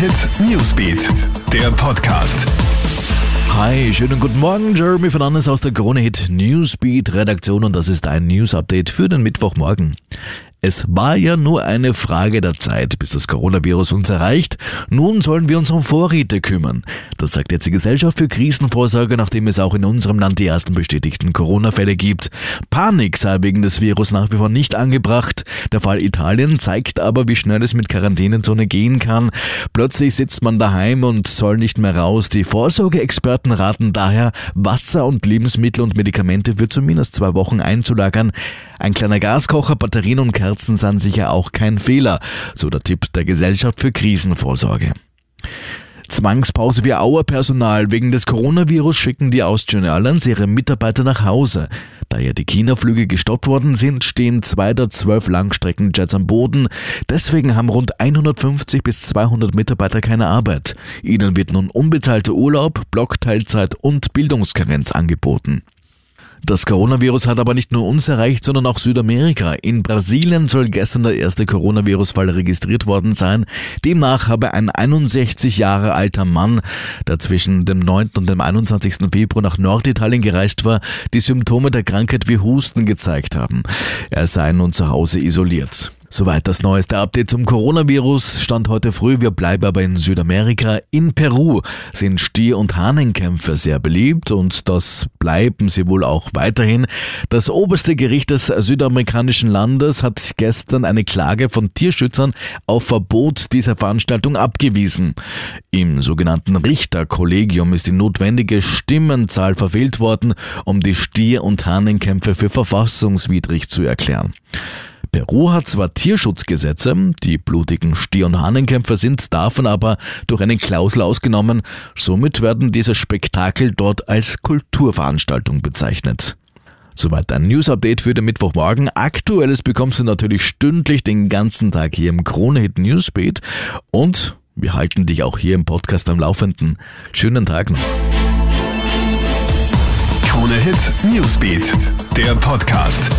Hit Newsbeat, der Podcast. Hi, schönen guten Morgen. Jeremy Fernandes aus der Krone Hit Newsbeat Redaktion und das ist ein News Update für den Mittwochmorgen. Es war ja nur eine Frage der Zeit, bis das Coronavirus uns erreicht. Nun sollen wir uns um Vorräte kümmern. Das sagt jetzt die Gesellschaft für Krisenvorsorge, nachdem es auch in unserem Land die ersten bestätigten Corona-Fälle gibt. Panik sei wegen des Virus nach wie vor nicht angebracht. Der Fall Italien zeigt aber, wie schnell es mit Quarantänezone gehen kann. Plötzlich sitzt man daheim und soll nicht mehr raus. Die Vorsorgeexperten raten daher, Wasser und Lebensmittel und Medikamente für zumindest zwei Wochen einzulagern. Ein kleiner Gaskocher, Batterien und Kerzen sind sicher auch kein Fehler, so der Tipp der Gesellschaft für Krisenvorsorge. Zwangspause für Auerpersonal. Wegen des Coronavirus schicken die Austrian Airlines ihre Mitarbeiter nach Hause. Da ja die China-Flüge gestoppt worden sind, stehen zwei der zwölf Langstreckenjets am Boden. Deswegen haben rund 150 bis 200 Mitarbeiter keine Arbeit. Ihnen wird nun unbezahlter Urlaub, Blockteilzeit und Bildungskarenz angeboten. Das Coronavirus hat aber nicht nur uns erreicht, sondern auch Südamerika. In Brasilien soll gestern der erste Coronavirus-Fall registriert worden sein. Demnach habe ein 61 Jahre alter Mann, der zwischen dem 9. und dem 21. Februar nach Norditalien gereist war, die Symptome der Krankheit wie Husten gezeigt haben. Er sei nun zu Hause isoliert. Soweit das neueste Update zum Coronavirus. Stand heute früh, wir bleiben aber in Südamerika. In Peru sind Stier- und Hahnenkämpfe sehr beliebt und das bleiben sie wohl auch weiterhin. Das oberste Gericht des südamerikanischen Landes hat gestern eine Klage von Tierschützern auf Verbot dieser Veranstaltung abgewiesen. Im sogenannten Richterkollegium ist die notwendige Stimmenzahl verfehlt worden, um die Stier- und Hahnenkämpfe für verfassungswidrig zu erklären. Peru hat zwar Tierschutzgesetze, die blutigen Stier- und Hahnenkämpfer sind davon aber durch eine Klausel ausgenommen, somit werden diese Spektakel dort als Kulturveranstaltung bezeichnet. Soweit ein News-Update für den Mittwochmorgen. Aktuelles bekommst du natürlich stündlich den ganzen Tag hier im Kronehit Newsbeat und wir halten dich auch hier im Podcast am Laufenden. Schönen Tag noch. Krone Hit Newsbeat, der Podcast.